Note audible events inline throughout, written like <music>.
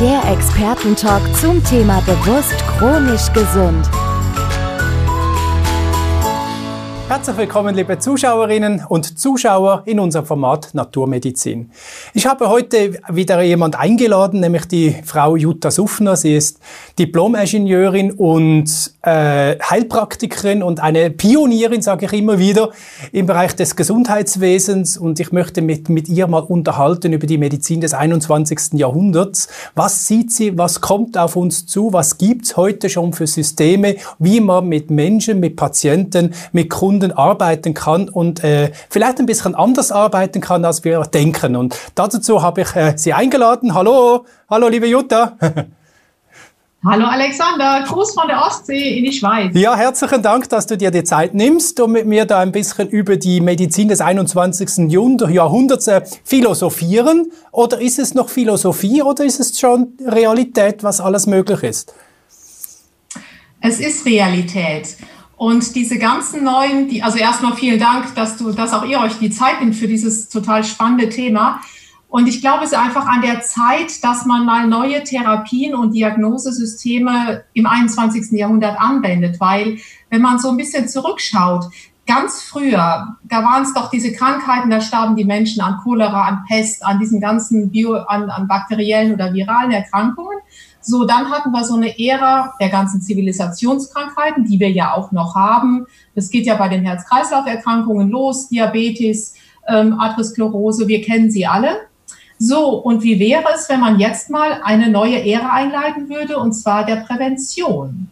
Der Expertentalk zum Thema bewusst chronisch gesund. Herzlich willkommen, liebe Zuschauerinnen und Zuschauer in unserem Format Naturmedizin. Ich habe heute wieder jemand eingeladen, nämlich die Frau Jutta Suffner. Sie ist Diplom-Ingenieurin und äh, Heilpraktikerin und eine Pionierin, sage ich immer wieder, im Bereich des Gesundheitswesens. Und ich möchte mit, mit ihr mal unterhalten über die Medizin des 21. Jahrhunderts. Was sieht sie, was kommt auf uns zu, was gibt's heute schon für Systeme, wie man mit Menschen, mit Patienten, mit Kunden Kunden arbeiten kann und äh, vielleicht ein bisschen anders arbeiten kann, als wir denken. Und dazu habe ich äh, Sie eingeladen. Hallo, hallo liebe Jutta. <laughs> Hallo Alexander, Gruß von der Ostsee in die Schweiz. Ja, herzlichen Dank, dass du dir die Zeit nimmst, um mit mir da ein bisschen über die Medizin des 21. Jahrhunderts äh, philosophieren. Oder ist es noch Philosophie oder ist es schon Realität, was alles möglich ist? Es ist Realität. Und diese ganzen neuen, die, also erstmal vielen Dank, dass du, dass auch ihr euch die Zeit nimmt für dieses total spannende Thema. Und ich glaube, es ist einfach an der Zeit, dass man mal neue Therapien und Diagnosesysteme im 21. Jahrhundert anwendet, weil wenn man so ein bisschen zurückschaut, ganz früher, da waren es doch diese Krankheiten, da starben die Menschen an Cholera, an Pest, an diesen ganzen Bio, an, an bakteriellen oder viralen Erkrankungen. So, dann hatten wir so eine Ära der ganzen Zivilisationskrankheiten, die wir ja auch noch haben. Das geht ja bei den Herz-Kreislauf-Erkrankungen los, Diabetes, ähm, Atherosklerose, wir kennen sie alle. So, und wie wäre es, wenn man jetzt mal eine neue Ära einleiten würde, und zwar der Prävention?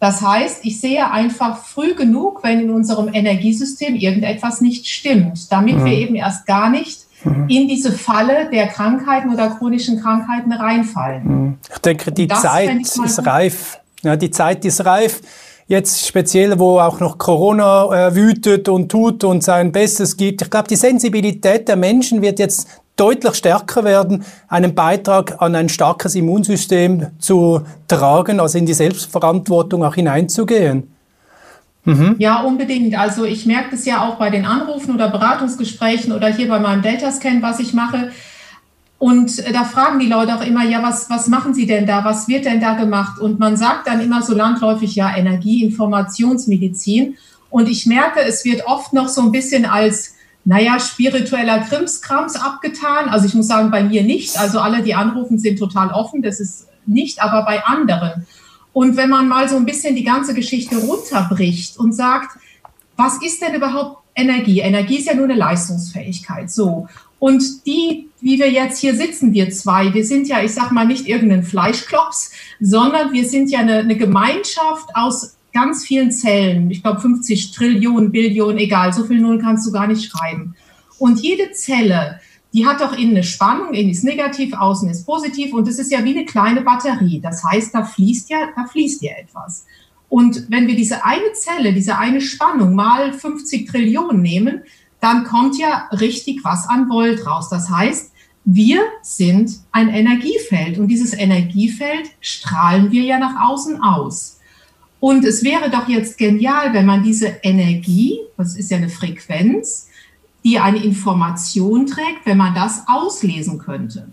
Das heißt, ich sehe einfach früh genug, wenn in unserem Energiesystem irgendetwas nicht stimmt, damit mhm. wir eben erst gar nicht mhm. in diese Falle der Krankheiten oder chronischen Krankheiten reinfallen. Mhm. Ich denke, die Zeit ist reif. Ja, die Zeit ist reif. Jetzt speziell, wo auch noch Corona äh, wütet und tut und sein Bestes gibt. Ich glaube, die Sensibilität der Menschen wird jetzt deutlich stärker werden, einen Beitrag an ein starkes Immunsystem zu tragen, also in die Selbstverantwortung auch hineinzugehen. Mhm. Ja, unbedingt. Also ich merke das ja auch bei den Anrufen oder Beratungsgesprächen oder hier bei meinem Delta-Scan, was ich mache. Und äh, da fragen die Leute auch immer, ja, was, was machen Sie denn da? Was wird denn da gemacht? Und man sagt dann immer so landläufig, ja, Energie, Informationsmedizin. Und ich merke, es wird oft noch so ein bisschen als, naja, spiritueller Krimskrams abgetan. Also ich muss sagen, bei mir nicht. Also alle, die anrufen, sind total offen. Das ist nicht, aber bei anderen. Und wenn man mal so ein bisschen die ganze Geschichte runterbricht und sagt, was ist denn überhaupt Energie? Energie ist ja nur eine Leistungsfähigkeit. So. Und die, wie wir jetzt hier sitzen, wir zwei, wir sind ja, ich sag mal, nicht irgendein Fleischklops, sondern wir sind ja eine, eine Gemeinschaft aus ganz vielen Zellen. Ich glaube 50 Trillionen, Billionen, egal, so viel Null kannst du gar nicht schreiben. Und jede Zelle die hat doch innen eine Spannung, innen ist negativ, außen ist positiv und das ist ja wie eine kleine Batterie. Das heißt, da fließt ja, da fließt ja etwas. Und wenn wir diese eine Zelle, diese eine Spannung mal 50 Trillionen nehmen, dann kommt ja richtig was an Volt raus. Das heißt, wir sind ein Energiefeld und dieses Energiefeld strahlen wir ja nach außen aus. Und es wäre doch jetzt genial, wenn man diese Energie, das ist ja eine Frequenz, die eine Information trägt, wenn man das auslesen könnte.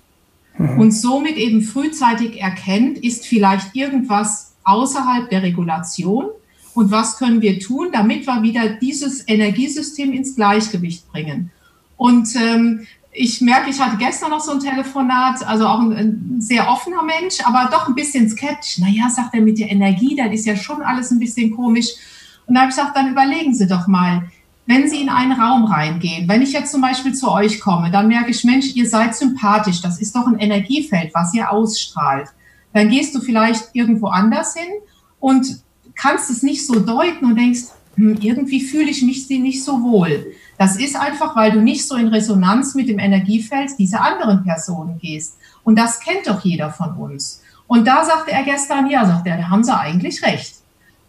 Mhm. Und somit eben frühzeitig erkennt, ist vielleicht irgendwas außerhalb der Regulation und was können wir tun, damit wir wieder dieses Energiesystem ins Gleichgewicht bringen. Und ähm, ich merke, ich hatte gestern noch so ein Telefonat, also auch ein, ein, sehr offener Mensch, aber doch ein bisschen skeptisch. Naja, sagt er mit der Energie, das ist ja schon alles ein bisschen komisch. Und da habe ich gesagt, dann überlegen Sie doch mal, wenn Sie in einen Raum reingehen, wenn ich jetzt zum Beispiel zu euch komme, dann merke ich, Mensch, ihr seid sympathisch, das ist doch ein Energiefeld, was ihr ausstrahlt. Dann gehst du vielleicht irgendwo anders hin und kannst es nicht so deuten und denkst, hm, irgendwie fühle ich mich nicht so wohl. Das ist einfach, weil du nicht so in Resonanz mit dem Energiefeld dieser anderen Personen gehst. Und das kennt doch jeder von uns. Und da sagte er gestern, ja, sagt er, da haben sie eigentlich recht.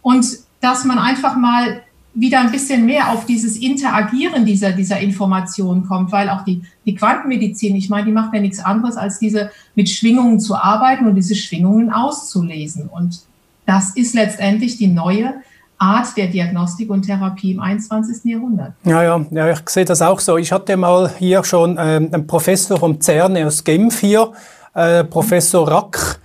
Und dass man einfach mal wieder ein bisschen mehr auf dieses Interagieren dieser, dieser Informationen kommt, weil auch die, die Quantenmedizin, ich meine, die macht ja nichts anderes, als diese mit Schwingungen zu arbeiten und diese Schwingungen auszulesen. Und das ist letztendlich die neue Art der Diagnostik und Therapie im 21. Jahrhundert. Ja, ja, ja ich sehe das auch so. Ich hatte mal hier schon ähm, einen Professor vom CERN aus Genf hier, äh, Professor Rack,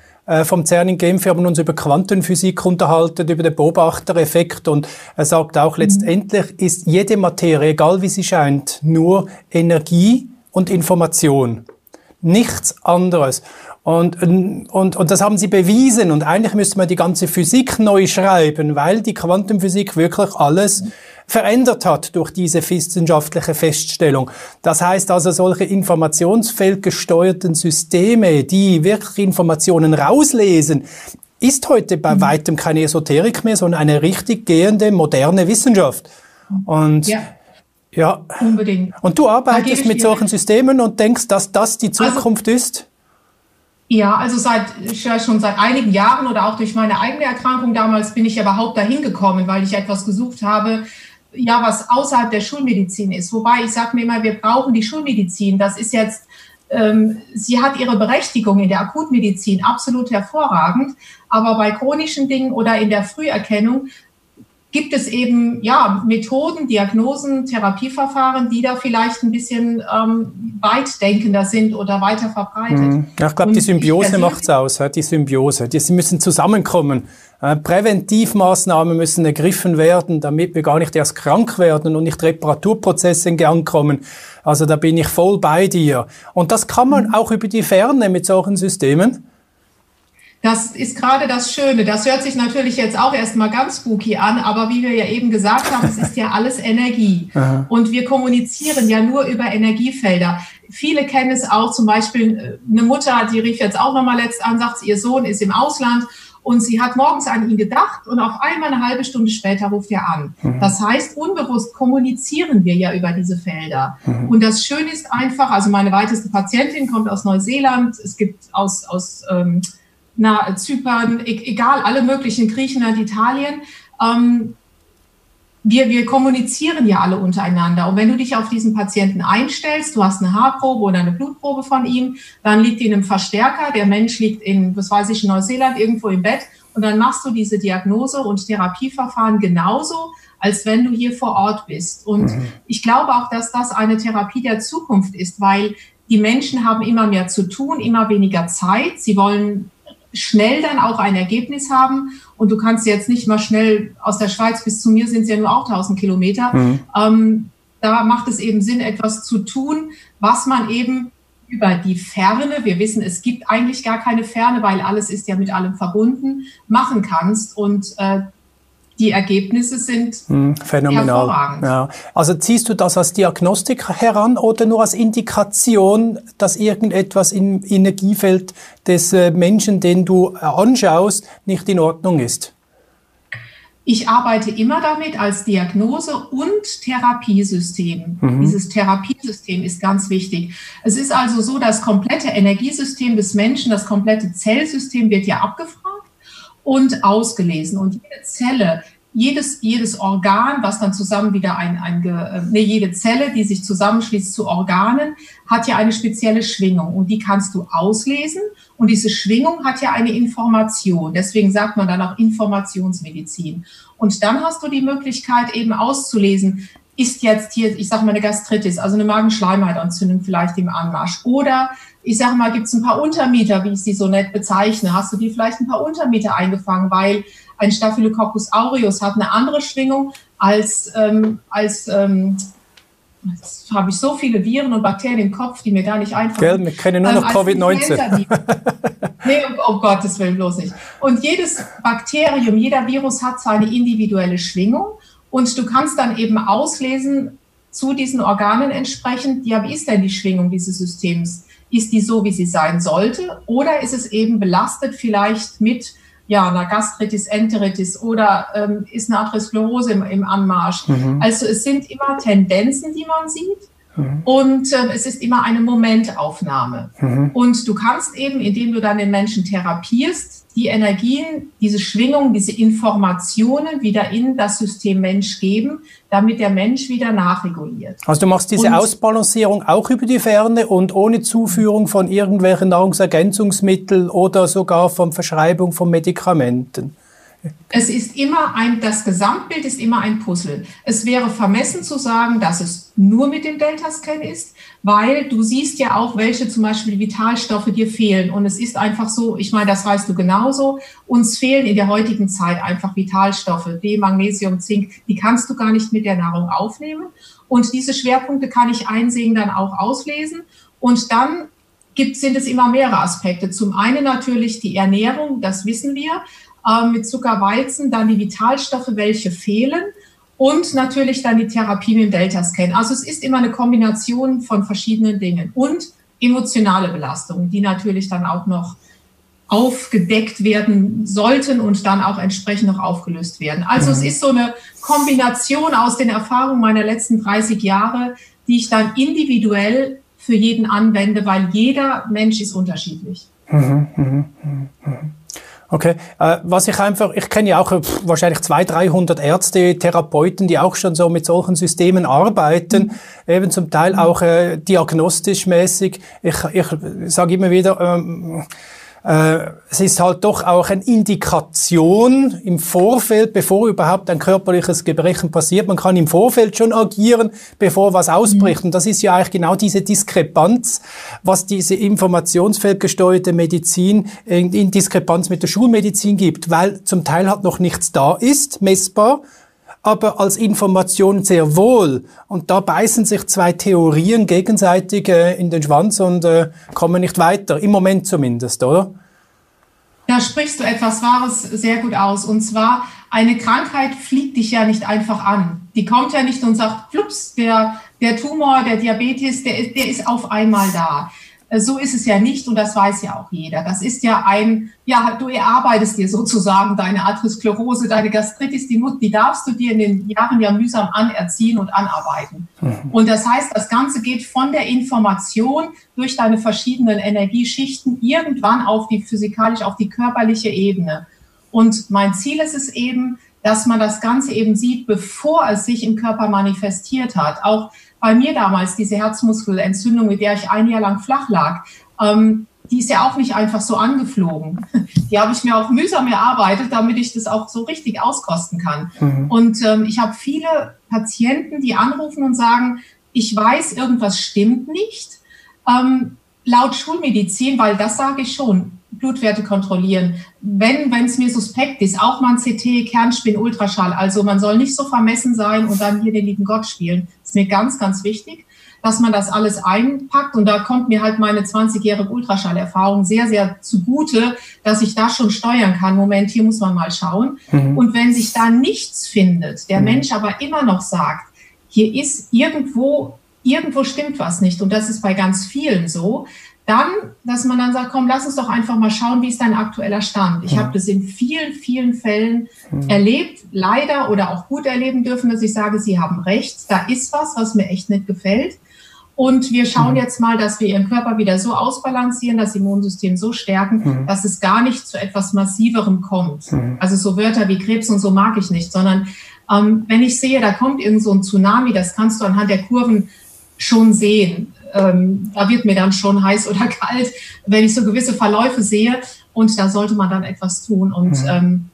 vom CERN in Genf. Wir haben uns über Quantenphysik unterhalten, über den Beobachtereffekt und er sagt auch, mhm. letztendlich ist jede Materie, egal wie sie scheint, nur Energie und Information. Nichts anderes. Und, und, und das haben sie bewiesen. Und eigentlich müsste man die ganze Physik neu schreiben, weil die Quantenphysik wirklich alles verändert hat durch diese wissenschaftliche Feststellung. Das heißt also, solche informationsfeldgesteuerten Systeme, die wirklich Informationen rauslesen, ist heute bei mhm. weitem keine Esoterik mehr, sondern eine richtig gehende, moderne Wissenschaft. Und ja. Ja. Unbedingt. Und du arbeitest mit solchen Systemen und denkst, dass das die also Zukunft also, ist? Ja, also seit schon seit einigen Jahren oder auch durch meine eigene Erkrankung damals bin ich ja überhaupt dahin gekommen, weil ich etwas gesucht habe, ja, was außerhalb der Schulmedizin ist. Wobei ich sage mir immer, wir brauchen die Schulmedizin. Das ist jetzt, ähm, sie hat ihre Berechtigung in der Akutmedizin absolut hervorragend, aber bei chronischen Dingen oder in der Früherkennung gibt es eben ja Methoden, Diagnosen, Therapieverfahren, die da vielleicht ein bisschen ähm, weitdenkender sind oder weiter verbreitet. Mhm. Ja, ich glaube, die Symbiose macht es aus, die Symbiose. Die, müssen zusammenkommen. Äh, Präventivmaßnahmen müssen ergriffen werden, damit wir gar nicht erst krank werden und nicht Reparaturprozesse in Gang kommen. Also da bin ich voll bei dir. Und das kann man mhm. auch über die Ferne mit solchen Systemen. Das ist gerade das Schöne. Das hört sich natürlich jetzt auch erstmal ganz spooky an, aber wie wir ja eben gesagt haben, es ist ja alles Energie. <laughs> Aha. Und wir kommunizieren ja nur über Energiefelder. Viele kennen es auch, zum Beispiel äh, eine Mutter, die rief jetzt auch nochmal letzt an, sagt, ihr Sohn ist im Ausland und sie hat morgens an ihn gedacht und auf einmal eine halbe Stunde später ruft er an. Mhm. Das heißt, unbewusst kommunizieren wir ja über diese Felder. Mhm. Und das Schöne ist einfach, also meine weiteste Patientin kommt aus Neuseeland, es gibt aus, aus ähm, na, Zypern, e egal, alle möglichen, Griechenland, Italien. Ähm, wir, wir kommunizieren ja alle untereinander. Und wenn du dich auf diesen Patienten einstellst, du hast eine Haarprobe oder eine Blutprobe von ihm, dann liegt in einem Verstärker, der Mensch liegt in, was weiß ich, in Neuseeland irgendwo im Bett und dann machst du diese Diagnose und Therapieverfahren genauso, als wenn du hier vor Ort bist. Und mhm. ich glaube auch, dass das eine Therapie der Zukunft ist, weil die Menschen haben immer mehr zu tun, immer weniger Zeit. Sie wollen schnell dann auch ein Ergebnis haben. Und du kannst jetzt nicht mal schnell aus der Schweiz bis zu mir sind es ja nur auch 1000 Kilometer. Mhm. Ähm, da macht es eben Sinn, etwas zu tun, was man eben über die Ferne, wir wissen, es gibt eigentlich gar keine Ferne, weil alles ist ja mit allem verbunden, machen kannst. Und äh, die Ergebnisse sind hm, phänomenal. Hervorragend. Ja. Also ziehst du das als Diagnostik heran oder nur als Indikation, dass irgendetwas im Energiefeld des äh, Menschen, den du äh, anschaust, nicht in Ordnung ist? Ich arbeite immer damit als Diagnose und Therapiesystem. Mhm. Dieses Therapiesystem ist ganz wichtig. Es ist also so, das komplette Energiesystem des Menschen, das komplette Zellsystem wird ja abgefragt und ausgelesen. Und jede Zelle, jedes, jedes Organ, was dann zusammen wieder ein, ein äh, nee, jede Zelle, die sich zusammenschließt zu Organen, hat ja eine spezielle Schwingung und die kannst du auslesen. Und diese Schwingung hat ja eine Information. Deswegen sagt man dann auch Informationsmedizin. Und dann hast du die Möglichkeit eben auszulesen, ist jetzt hier, ich sage mal, eine Gastritis, also eine Magenschleimhautentzündung vielleicht im Anmarsch. Oder ich sage mal, gibt es ein paar Untermieter, wie ich sie so nett bezeichne. Hast du dir vielleicht ein paar Untermieter eingefangen, weil ein Staphylococcus aureus hat eine andere Schwingung als, ähm, als ähm, Jetzt habe ich so viele Viren und Bakterien im Kopf, die mir gar nicht einfallen. Gell, wir kennen nur noch ähm, Covid-19. nee, um, um Gottes Willen bloß nicht. Und jedes Bakterium, jeder Virus hat seine individuelle Schwingung und du kannst dann eben auslesen zu diesen Organen entsprechend, ja, wie ist denn die Schwingung dieses Systems? Ist die so, wie sie sein sollte? Oder ist es eben belastet vielleicht mit ja, einer Gastritis, Enteritis oder ähm, ist eine Atherosklerose im, im Anmarsch. Mhm. Also es sind immer Tendenzen, die man sieht. Mhm. Und äh, es ist immer eine Momentaufnahme. Mhm. Und du kannst eben, indem du dann den Menschen therapierst, die Energien, diese Schwingungen, diese Informationen wieder in das System Mensch geben, damit der Mensch wieder nachreguliert. Also du machst diese und, Ausbalancierung auch über die Ferne und ohne Zuführung von irgendwelchen Nahrungsergänzungsmitteln oder sogar von Verschreibung von Medikamenten. Es ist immer ein, das Gesamtbild ist immer ein Puzzle. Es wäre vermessen zu sagen, dass es nur mit dem Delta-Scan ist, weil du siehst ja auch, welche zum Beispiel Vitalstoffe dir fehlen. Und es ist einfach so, ich meine, das weißt du genauso, uns fehlen in der heutigen Zeit einfach Vitalstoffe, D, Magnesium, Zink, die kannst du gar nicht mit der Nahrung aufnehmen. Und diese Schwerpunkte kann ich einsehen, dann auch auslesen. Und dann sind es immer mehrere Aspekte. Zum einen natürlich die Ernährung, das wissen wir äh, mit Zuckerweizen, dann die Vitalstoffe, welche fehlen und natürlich dann die Therapie mit dem Delta-Scan. Also es ist immer eine Kombination von verschiedenen Dingen und emotionale Belastungen, die natürlich dann auch noch aufgedeckt werden sollten und dann auch entsprechend noch aufgelöst werden. Also mhm. es ist so eine Kombination aus den Erfahrungen meiner letzten 30 Jahre, die ich dann individuell für jeden anwende, weil jeder Mensch ist unterschiedlich. Mhm, mh, mh, mh. Okay, äh, was ich einfach, ich kenne ja auch pff, wahrscheinlich 200, 300 Ärzte, Therapeuten, die auch schon so mit solchen Systemen arbeiten, mhm. eben zum Teil auch äh, diagnostisch mäßig. Ich, ich sage immer wieder, ähm, äh, es ist halt doch auch eine Indikation im Vorfeld, bevor überhaupt ein körperliches Gebrechen passiert. Man kann im Vorfeld schon agieren, bevor was ausbricht. Und das ist ja eigentlich genau diese Diskrepanz, was diese informationsfeldgesteuerte Medizin in, in Diskrepanz mit der Schulmedizin gibt, weil zum Teil halt noch nichts da ist, messbar aber als Information sehr wohl. Und da beißen sich zwei Theorien gegenseitig äh, in den Schwanz und äh, kommen nicht weiter, im Moment zumindest, oder? Da sprichst du etwas Wahres sehr gut aus. Und zwar, eine Krankheit fliegt dich ja nicht einfach an. Die kommt ja nicht und sagt, flups, der, der Tumor, der Diabetes, der, der ist auf einmal da. Äh, so ist es ja nicht und das weiß ja auch jeder. Das ist ja ein, ja, du erarbeitest dir sozusagen deine Atherosklerose, deine Gastritis, die, die darfst du dir in den Jahren ja mühsam anerziehen und anarbeiten. Mhm. Und das heißt, das Ganze geht von der Information durch deine verschiedenen Energieschichten irgendwann auf die physikalisch, auf die körperliche Ebene. Und mein Ziel ist es eben, dass man das Ganze eben sieht, bevor es sich im Körper manifestiert hat. Auch bei mir damals, diese Herzmuskelentzündung, mit der ich ein Jahr lang flach lag, ähm, die ist ja auch nicht einfach so angeflogen. <laughs> Die habe ich mir auch mühsam erarbeitet, damit ich das auch so richtig auskosten kann. Mhm. Und ähm, ich habe viele Patienten, die anrufen und sagen, ich weiß, irgendwas stimmt nicht. Ähm, laut Schulmedizin, weil das sage ich schon, Blutwerte kontrollieren. Wenn es mir suspekt ist, auch mal ein CT, Kernspin, Ultraschall. Also man soll nicht so vermessen sein und dann hier den lieben Gott spielen. Das ist mir ganz, ganz wichtig, dass man das alles einpackt. Und da kommt mir halt meine 20-jährige Ultraschallerfahrung sehr, sehr zugute, dass ich da schon steuern kann. Moment, hier muss man mal schauen. Mhm. Und wenn sich da nichts findet, der mhm. Mensch aber immer noch sagt, hier ist irgendwo irgendwo stimmt was nicht. Und das ist bei ganz vielen so. Dann, dass man dann sagt, komm, lass uns doch einfach mal schauen, wie ist dein aktueller Stand. Ich ja. habe das in vielen, vielen Fällen mhm. erlebt, leider oder auch gut erleben dürfen, dass ich sage, sie haben recht, da ist was, was mir echt nicht gefällt. Und wir schauen mhm. jetzt mal, dass wir ihren Körper wieder so ausbalancieren, das Immunsystem so stärken, mhm. dass es gar nicht zu etwas Massiverem kommt. Mhm. Also so Wörter wie Krebs und so mag ich nicht, sondern ähm, wenn ich sehe, da kommt irgend so ein Tsunami, das kannst du anhand der Kurven schon sehen ähm, da wird mir dann schon heiß oder <laughs> kalt, wenn ich so gewisse Verläufe sehe. Und da sollte man dann etwas tun. Und mhm. ähm,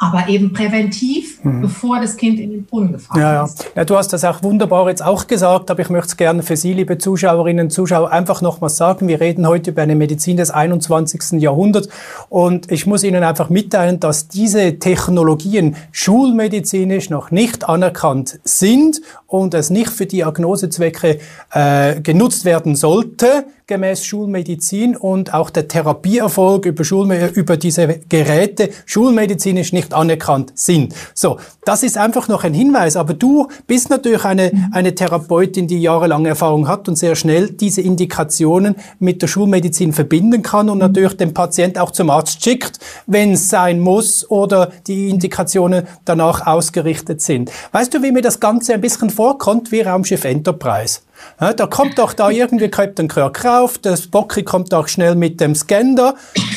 aber eben präventiv, mhm. bevor das Kind in den Brunnen gefallen ja, ja. ist. Ja, du hast das auch wunderbar jetzt auch gesagt, aber ich möchte es gerne für Sie, liebe Zuschauerinnen und Zuschauer, einfach nochmal sagen. Wir reden heute über eine Medizin des 21. Jahrhunderts und ich muss Ihnen einfach mitteilen, dass diese Technologien schulmedizinisch noch nicht anerkannt sind und es nicht für Diagnosezwecke äh, genutzt werden sollte gemäß Schulmedizin und auch der Therapieerfolg über, Schulme über diese Geräte schulmedizinisch nicht anerkannt sind. So, das ist einfach noch ein Hinweis. Aber du bist natürlich eine, eine Therapeutin, die jahrelange Erfahrung hat und sehr schnell diese Indikationen mit der Schulmedizin verbinden kann und natürlich den Patient auch zum Arzt schickt, wenn es sein muss oder die Indikationen danach ausgerichtet sind. Weißt du, wie mir das Ganze ein bisschen vorkommt wie Raumschiff Enterprise? Ja, da kommt doch da irgendwie Captain Kirk rauf, das Bocki kommt auch schnell mit dem Scanner,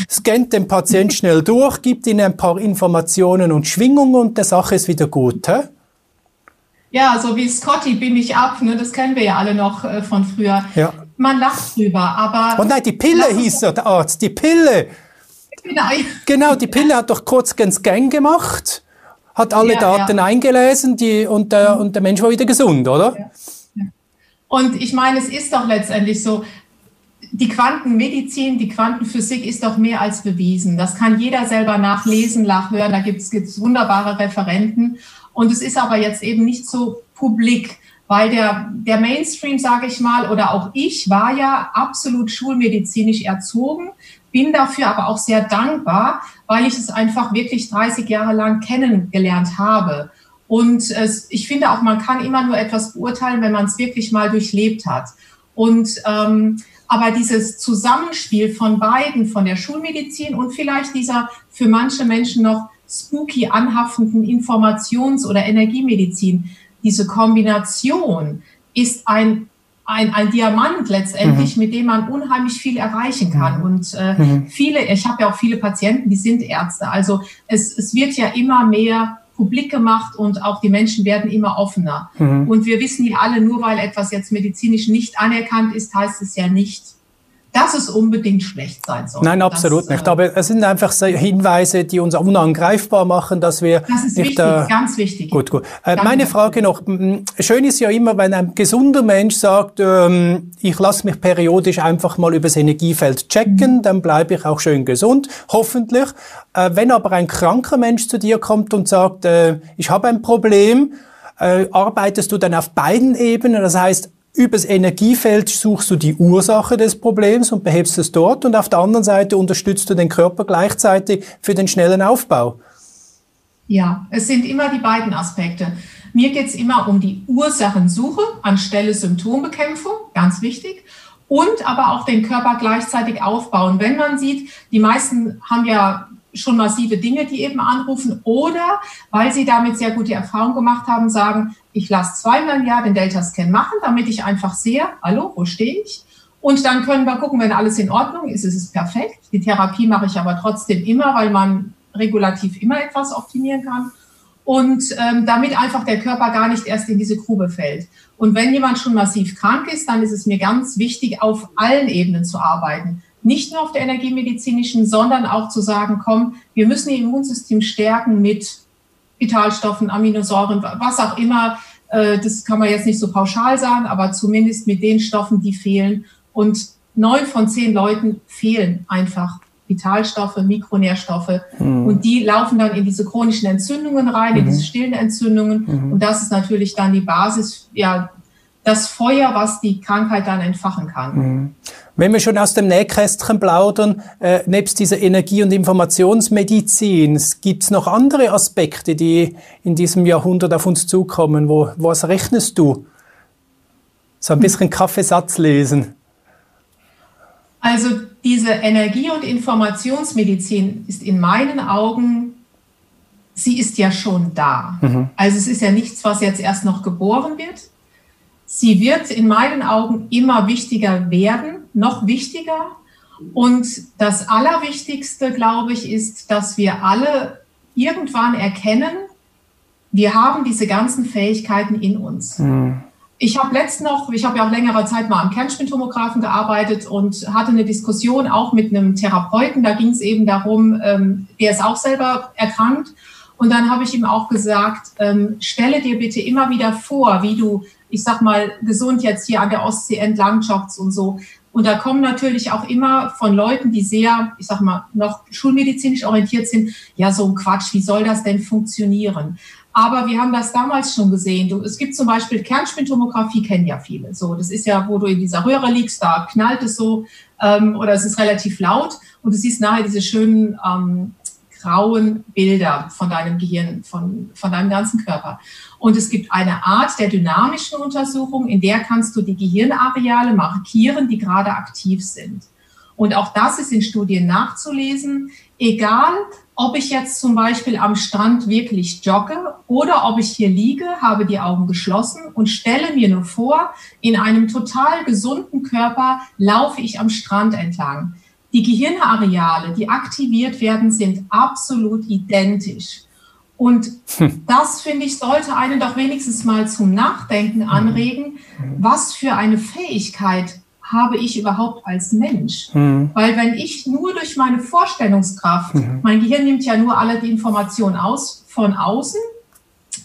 scannt den Patient schnell durch, gibt ihm ein paar Informationen und Schwingungen und der Sache ist wieder gut. Hä? Ja, so wie Scotty bin ich ab, ne? das kennen wir ja alle noch äh, von früher. Ja. Man lacht drüber, aber... Oh nein, die Pille hieß er, der Arzt, die Pille. Genau. genau, die Pille hat doch kurz den Scan gemacht, hat alle ja, Daten ja. eingelesen die, und, der, und der Mensch war wieder gesund, oder? Ja. Und ich meine, es ist doch letztendlich so, die Quantenmedizin, die Quantenphysik ist doch mehr als bewiesen. Das kann jeder selber nachlesen, nachhören. Da gibt es wunderbare Referenten. Und es ist aber jetzt eben nicht so publik, weil der, der Mainstream, sage ich mal, oder auch ich war ja absolut schulmedizinisch erzogen, bin dafür aber auch sehr dankbar, weil ich es einfach wirklich 30 Jahre lang kennengelernt habe. Und äh, ich finde auch, man kann immer nur etwas beurteilen, wenn man es wirklich mal durchlebt hat. Und ähm, aber dieses Zusammenspiel von beiden, von der Schulmedizin und vielleicht dieser für manche Menschen noch spooky anhaftenden Informations- oder Energiemedizin, diese Kombination ist ein ein, ein Diamant letztendlich, mhm. mit dem man unheimlich viel erreichen kann. Mhm. Und äh, mhm. viele, ich habe ja auch viele Patienten, die sind Ärzte. Also es, es wird ja immer mehr publik gemacht und auch die Menschen werden immer offener. Mhm. Und wir wissen ja alle, nur weil etwas jetzt medizinisch nicht anerkannt ist, heißt es ja nicht, dass es unbedingt schlecht sein soll. Nein, absolut das, nicht. Äh, Aber es sind einfach Hinweise, die uns unangreifbar machen, dass wir das ist nicht wichtig, da ganz wichtig. Gut, gut. Äh, meine Frage noch: Schön ist ja immer, wenn ein gesunder Mensch sagt, ähm, ich lasse mich periodisch einfach mal übers Energiefeld checken, mhm. dann bleibe ich auch schön gesund, hoffentlich. Äh, wenn aber ein kranker Mensch zu dir kommt und sagt, äh, ich habe ein Problem, äh, arbeitest du dann auf beiden Ebenen? Das heißt, Übers Energiefeld suchst du die Ursache des Problems und behebst es dort und auf der anderen Seite unterstützt du den Körper gleichzeitig für den schnellen Aufbau. Ja, es sind immer die beiden Aspekte. Mir geht es immer um die Ursachensuche anstelle Symptombekämpfung, ganz wichtig, und aber auch den Körper gleichzeitig aufbauen. Wenn man sieht, die meisten haben ja schon massive Dinge, die eben anrufen oder weil sie damit sehr gute Erfahrungen gemacht haben, sagen, ich lasse zweimal im Jahr den Delta-Scan machen, damit ich einfach sehe, hallo, wo stehe ich? Und dann können wir gucken, wenn alles in Ordnung ist, ist es perfekt. Die Therapie mache ich aber trotzdem immer, weil man regulativ immer etwas optimieren kann. Und ähm, damit einfach der Körper gar nicht erst in diese Grube fällt. Und wenn jemand schon massiv krank ist, dann ist es mir ganz wichtig, auf allen Ebenen zu arbeiten nicht nur auf der energiemedizinischen, sondern auch zu sagen, komm, wir müssen ihr Immunsystem stärken mit Vitalstoffen, Aminosäuren, was auch immer. Äh, das kann man jetzt nicht so pauschal sagen, aber zumindest mit den Stoffen, die fehlen. Und neun von zehn Leuten fehlen einfach Vitalstoffe, Mikronährstoffe. Mhm. Und die laufen dann in diese chronischen Entzündungen rein, in mhm. diese stillen Entzündungen. Mhm. Und das ist natürlich dann die Basis, ja, das Feuer, was die Krankheit dann entfachen kann. Mhm. Wenn wir schon aus dem Nähkästchen plaudern, äh, nebst dieser Energie- und Informationsmedizin, gibt es noch andere Aspekte, die in diesem Jahrhundert auf uns zukommen? Wo, was rechnest du? So ein bisschen Kaffeesatz lesen. Also diese Energie- und Informationsmedizin ist in meinen Augen, sie ist ja schon da. Mhm. Also es ist ja nichts, was jetzt erst noch geboren wird. Sie wird in meinen Augen immer wichtiger werden noch wichtiger. Und das Allerwichtigste, glaube ich, ist, dass wir alle irgendwann erkennen, wir haben diese ganzen Fähigkeiten in uns. Mhm. Ich habe letzt noch, ich habe ja auch längere Zeit mal am Kernspintomographen gearbeitet und hatte eine Diskussion auch mit einem Therapeuten. Da ging es eben darum, ähm, der ist auch selber erkrankt Und dann habe ich ihm auch gesagt, ähm, stelle dir bitte immer wieder vor, wie du, ich sag mal, gesund jetzt hier an der Ostsee entlang joggst und so. Und da kommen natürlich auch immer von Leuten, die sehr, ich sag mal, noch schulmedizinisch orientiert sind, ja, so ein Quatsch, wie soll das denn funktionieren? Aber wir haben das damals schon gesehen. Du, es gibt zum Beispiel Kernspintomographie, kennen ja viele. So, das ist ja, wo du in dieser Röhre liegst, da knallt es so ähm, oder es ist relativ laut und du siehst nachher diese schönen ähm, grauen Bilder von deinem Gehirn, von, von deinem ganzen Körper. Und es gibt eine Art der dynamischen Untersuchung, in der kannst du die Gehirnareale markieren, die gerade aktiv sind. Und auch das ist in Studien nachzulesen, egal ob ich jetzt zum Beispiel am Strand wirklich jogge oder ob ich hier liege, habe die Augen geschlossen und stelle mir nur vor, in einem total gesunden Körper laufe ich am Strand entlang. Die Gehirnareale, die aktiviert werden, sind absolut identisch. Und hm. das, finde ich, sollte einen doch wenigstens mal zum Nachdenken anregen, was für eine Fähigkeit habe ich überhaupt als Mensch? Mhm. Weil wenn ich nur durch meine Vorstellungskraft, mhm. mein Gehirn nimmt ja nur alle die Informationen aus von außen,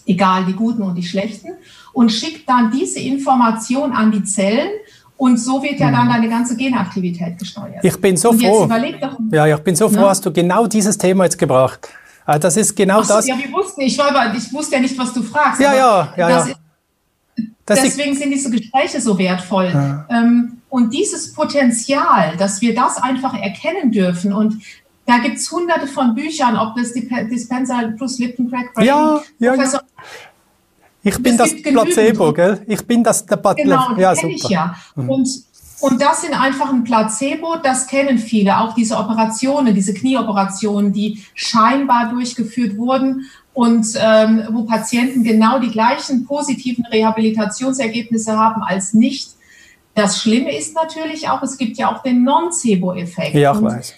egal die guten und die schlechten, und schickt dann diese Information an die Zellen und so wird ja dann hm. deine ganze Genaktivität gesteuert. Ich bin so froh. Doch, ja, ich bin so froh, hast du genau dieses Thema jetzt gebracht. Ah, das ist genau so, das. Ja, wir wussten, ich, war, ich wusste ja nicht, was du fragst. Ja, ja, ja. ja. Ist, deswegen sind diese Gespräche so wertvoll. Ja. Ähm, und dieses Potenzial, dass wir das einfach erkennen dürfen und da gibt es hunderte von Büchern, ob das die Dispenser plus Lipton Crack ja, ja, Professor. Ja. Ich bin das Placebo, gell? Ich bin das der Butler. Genau, ja, super. ich ja. Mhm. Und, und das sind einfach ein Placebo, das kennen viele. Auch diese Operationen, diese Knieoperationen, die scheinbar durchgeführt wurden und ähm, wo Patienten genau die gleichen positiven Rehabilitationsergebnisse haben als nicht das Schlimme ist natürlich auch, es gibt ja auch den Nocebo-Effekt. Ja, ich weiß.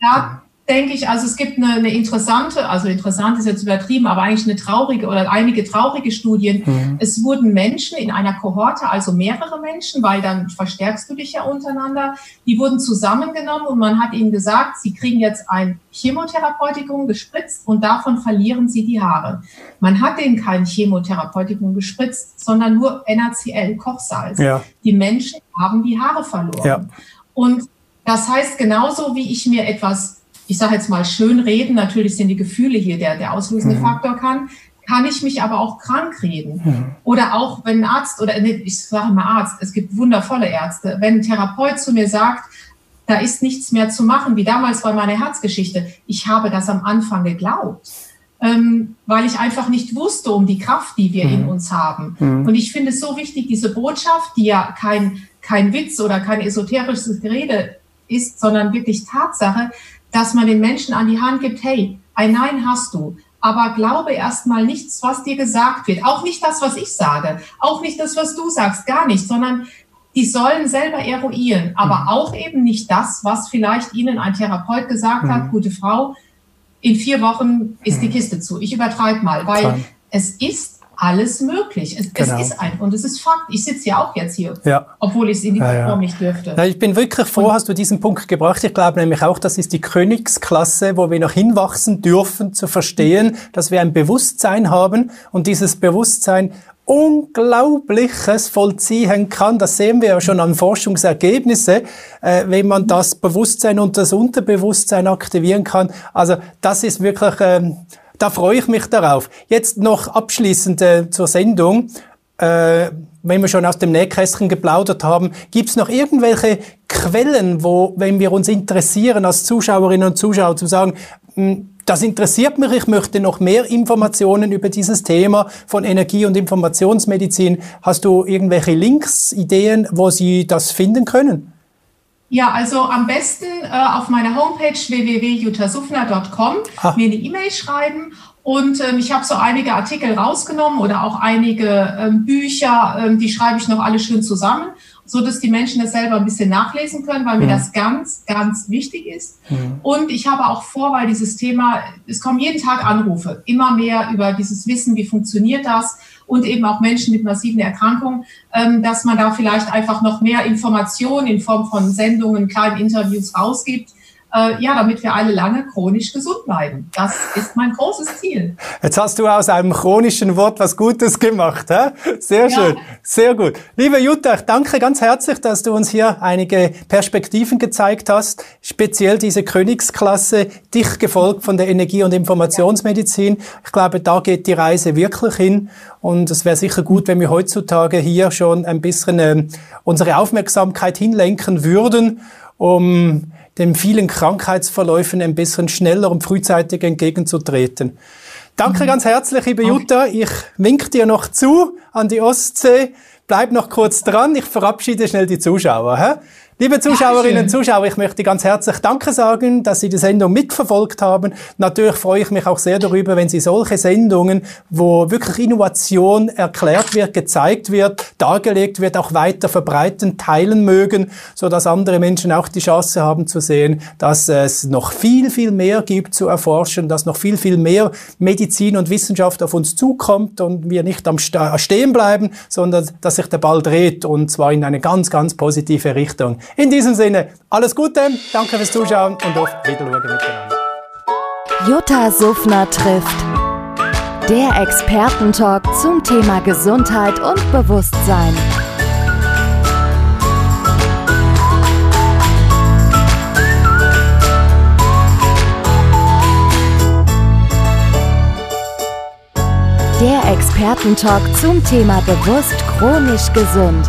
Da denke ich, also es gibt eine, eine, interessante, also interessant ist jetzt übertrieben, aber eigentlich eine traurige oder einige traurige Studien. Mhm. Es wurden Menschen in einer Kohorte, also mehrere Menschen, weil dann verstärkst du dich ja untereinander, die wurden zusammengenommen und man hat ihnen gesagt, sie kriegen jetzt ein Chemotherapeutikum gespritzt und davon verlieren sie die Haare. Man hat denen kein Chemotherapeutikum gespritzt, sondern nur NaCl, Kochsalz. Ja. Die Menschen haben die Haare verloren. Ja. Und das heißt, genauso wie ich mir etwas ich sage jetzt mal, schön reden, natürlich sind die Gefühle hier der, der auslösende mhm. Faktor kann, kann ich mich aber auch krank reden. Mhm. Oder auch, wenn ein Arzt, oder nee, ich sage mal Arzt, es gibt wundervolle Ärzte, wenn ein Therapeut zu mir sagt, da ist nichts mehr zu machen, wie damals bei meiner Herzgeschichte. Ich habe das am Anfang geglaubt, ähm, weil ich einfach nicht wusste um die Kraft, die wir mhm. in uns haben. Mhm. Und ich finde es so wichtig, diese Botschaft, die ja kein, kein Witz oder kein esoterisches Gerede ist, sondern wirklich Tatsache, dass man den Menschen an die Hand gibt, hey, ein Nein hast du, aber glaube erstmal nichts, was dir gesagt wird. Auch nicht das, was ich sage, auch nicht das, was du sagst, gar nicht, sondern die sollen selber eruieren, aber mhm. auch eben nicht das, was vielleicht ihnen ein Therapeut gesagt mhm. hat, gute Frau, in vier Wochen ist mhm. die Kiste zu. Ich übertreibe mal, weil es ist alles möglich. Es, genau. es ist ein und es ist Fakt. Ich sitze ja auch jetzt hier, ja. obwohl ich es in dieser ja, Form nicht dürfte. Ja, ich bin wirklich froh, und, hast du diesen Punkt gebracht. Ich glaube nämlich auch, das ist die Königsklasse, wo wir noch hinwachsen dürfen, zu verstehen, dass wir ein Bewusstsein haben und dieses Bewusstsein Unglaubliches vollziehen kann. Das sehen wir ja schon an Forschungsergebnissen, äh, wenn man das Bewusstsein und das Unterbewusstsein aktivieren kann. Also das ist wirklich ähm, da freue ich mich darauf. Jetzt noch abschließend äh, zur Sendung. Äh, wenn wir schon aus dem Nähkästchen geplaudert haben, gibt es noch irgendwelche Quellen, wo, wenn wir uns interessieren als Zuschauerinnen und Zuschauer, zu sagen, hm, das interessiert mich, ich möchte noch mehr Informationen über dieses Thema von Energie- und Informationsmedizin. Hast du irgendwelche Links, Ideen, wo Sie das finden können? Ja, also am besten äh, auf meiner Homepage www.jutasufner.com mir eine E-Mail schreiben. Und ähm, ich habe so einige Artikel rausgenommen oder auch einige ähm, Bücher, ähm, die schreibe ich noch alle schön zusammen, so dass die Menschen das selber ein bisschen nachlesen können, weil mir das ganz, ganz wichtig ist. Mhm. Und ich habe auch vor, weil dieses Thema, es kommen jeden Tag Anrufe, immer mehr über dieses Wissen, wie funktioniert das und eben auch Menschen mit massiven Erkrankungen, ähm, dass man da vielleicht einfach noch mehr Informationen in Form von Sendungen, kleinen Interviews rausgibt, äh, ja, damit wir alle lange chronisch gesund bleiben. Das ist mein großes Ziel. Jetzt hast du aus einem chronischen Wort was Gutes gemacht. Hä? Sehr schön, ja. sehr gut. Liebe Jutta, ich danke ganz herzlich, dass du uns hier einige Perspektiven gezeigt hast, speziell diese Königsklasse, dich gefolgt von der Energie- und Informationsmedizin. Ich glaube, da geht die Reise wirklich hin und es wäre sicher gut, wenn wir heutzutage hier schon ein bisschen äh, unsere Aufmerksamkeit hinlenken würden, um den vielen Krankheitsverläufen ein bisschen schneller und frühzeitig entgegenzutreten. Danke mhm. ganz herzlich, liebe Jutta. Ich wink dir noch zu an die Ostsee. Bleib noch kurz dran. Ich verabschiede schnell die Zuschauer. Hä? Liebe Zuschauerinnen und Zuschauer, ich möchte ganz herzlich Danke sagen, dass Sie die Sendung mitverfolgt haben. Natürlich freue ich mich auch sehr darüber, wenn Sie solche Sendungen, wo wirklich Innovation erklärt wird, gezeigt wird, dargelegt wird, auch weiter verbreiten, teilen mögen, so dass andere Menschen auch die Chance haben zu sehen, dass es noch viel, viel mehr gibt zu erforschen, dass noch viel, viel mehr Medizin und Wissenschaft auf uns zukommt und wir nicht am Stehen bleiben, sondern dass sich der Ball dreht und zwar in eine ganz, ganz positive Richtung. In diesem Sinne, alles Gute, danke fürs Zuschauen und auf Wiedersehen miteinander. Jutta Suffner trifft. Der Expertentalk zum Thema Gesundheit und Bewusstsein. Der Expertentalk zum Thema bewusst chronisch gesund.